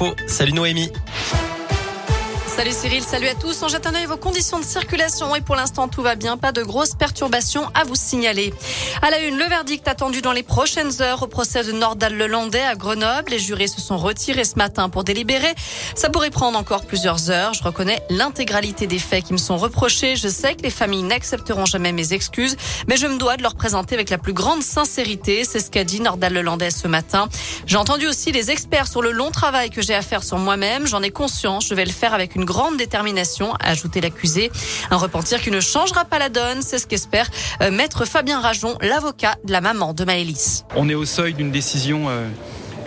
Oh, salut Noémie. Salut Cyril, salut à tous. On jette un œil vos conditions de circulation et pour l'instant tout va bien, pas de grosses perturbations à vous signaler. À la une, le verdict attendu dans les prochaines heures au procès de Nordal-Lelandais à Grenoble. Les jurés se sont retirés ce matin pour délibérer. Ça pourrait prendre encore plusieurs heures. Je reconnais l'intégralité des faits qui me sont reprochés. Je sais que les familles n'accepteront jamais mes excuses, mais je me dois de leur présenter avec la plus grande sincérité. C'est ce qu'a dit Nordal-Lelandais ce matin. J'ai entendu aussi les experts sur le long travail que j'ai à faire sur moi-même. J'en ai conscience. Je vais le faire avec une grande détermination, a ajouté l'accusé. Un repentir qui ne changera pas la donne, c'est ce qu'espère euh, maître Fabien Rajon, l'avocat de la maman de Maëlys. On est au seuil d'une décision euh,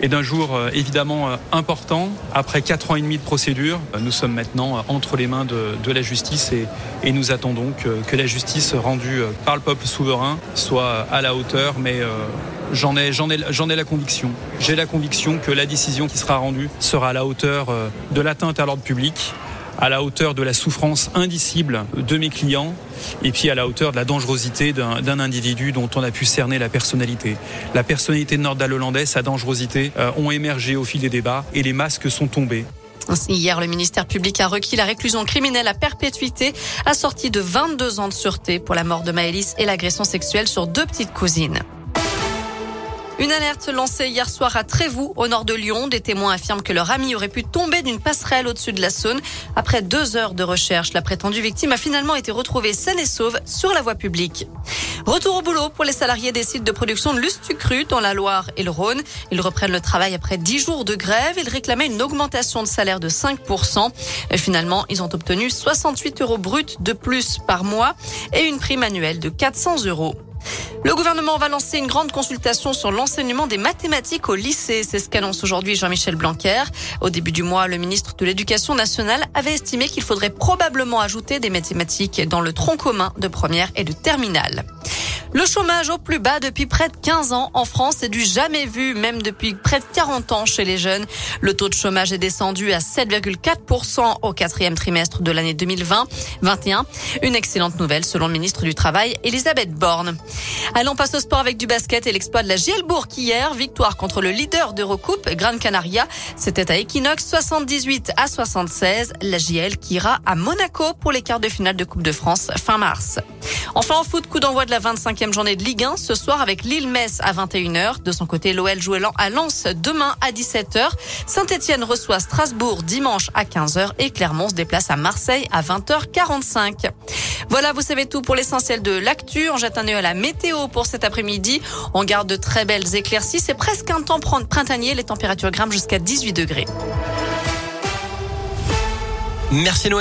et d'un jour euh, évidemment important. Après quatre ans et demi de procédure, nous sommes maintenant entre les mains de, la justice et, nous attendons que, la justice rendue par le peuple souverain soit à la hauteur, mais j'en ai, j'en ai, j'en ai la conviction. J'ai la conviction que la décision qui sera rendue sera à la hauteur de l'atteinte à l'ordre public à la hauteur de la souffrance indicible de mes clients et puis à la hauteur de la dangerosité d'un individu dont on a pu cerner la personnalité. La personnalité de Nordal Hollandais, sa dangerosité euh, ont émergé au fil des débats et les masques sont tombés. Hier, le ministère public a requis la réclusion criminelle à perpétuité, assortie de 22 ans de sûreté pour la mort de Maëlys et l'agression sexuelle sur deux petites cousines. Une alerte lancée hier soir à Trévoux, au nord de Lyon. Des témoins affirment que leur ami aurait pu tomber d'une passerelle au-dessus de la Saône. Après deux heures de recherche, la prétendue victime a finalement été retrouvée saine et sauve sur la voie publique. Retour au boulot pour les salariés des sites de production de Lustucru dans la Loire et le Rhône. Ils reprennent le travail après dix jours de grève. Ils réclamaient une augmentation de salaire de 5%. Et finalement, ils ont obtenu 68 euros bruts de plus par mois et une prime annuelle de 400 euros. Le gouvernement va lancer une grande consultation sur l'enseignement des mathématiques au lycée. C'est ce qu'annonce aujourd'hui Jean-Michel Blanquer. Au début du mois, le ministre de l'Éducation nationale avait estimé qu'il faudrait probablement ajouter des mathématiques dans le tronc commun de première et de terminale. Le chômage au plus bas depuis près de 15 ans en France est du jamais vu, même depuis près de 40 ans chez les jeunes. Le taux de chômage est descendu à 7,4% au quatrième trimestre de l'année 2020-21. Une excellente nouvelle selon le ministre du Travail, Elisabeth Borne. Allons passe au sport avec du basket et l'exploit de la Gielbourg hier. Victoire contre le leader d'Eurocoupe, Gran Canaria. C'était à Equinox 78 à 76. La JL qui ira à Monaco pour les quarts de finale de Coupe de France fin mars. Enfin en foot, coup d'envoi de la 25e journée de Ligue 1 ce soir avec Lille-Metz à 21h. De son côté, l'OL joue à Lens demain à 17h. Saint-Etienne reçoit Strasbourg dimanche à 15h et Clermont se déplace à Marseille à 20h45. Voilà, vous savez tout pour l'essentiel de l'actu. On jette un œil à la météo pour cet après-midi. On garde de très belles éclaircies. C'est presque un temps printanier. Les températures grimpent jusqu'à 18 degrés. Merci Noémie.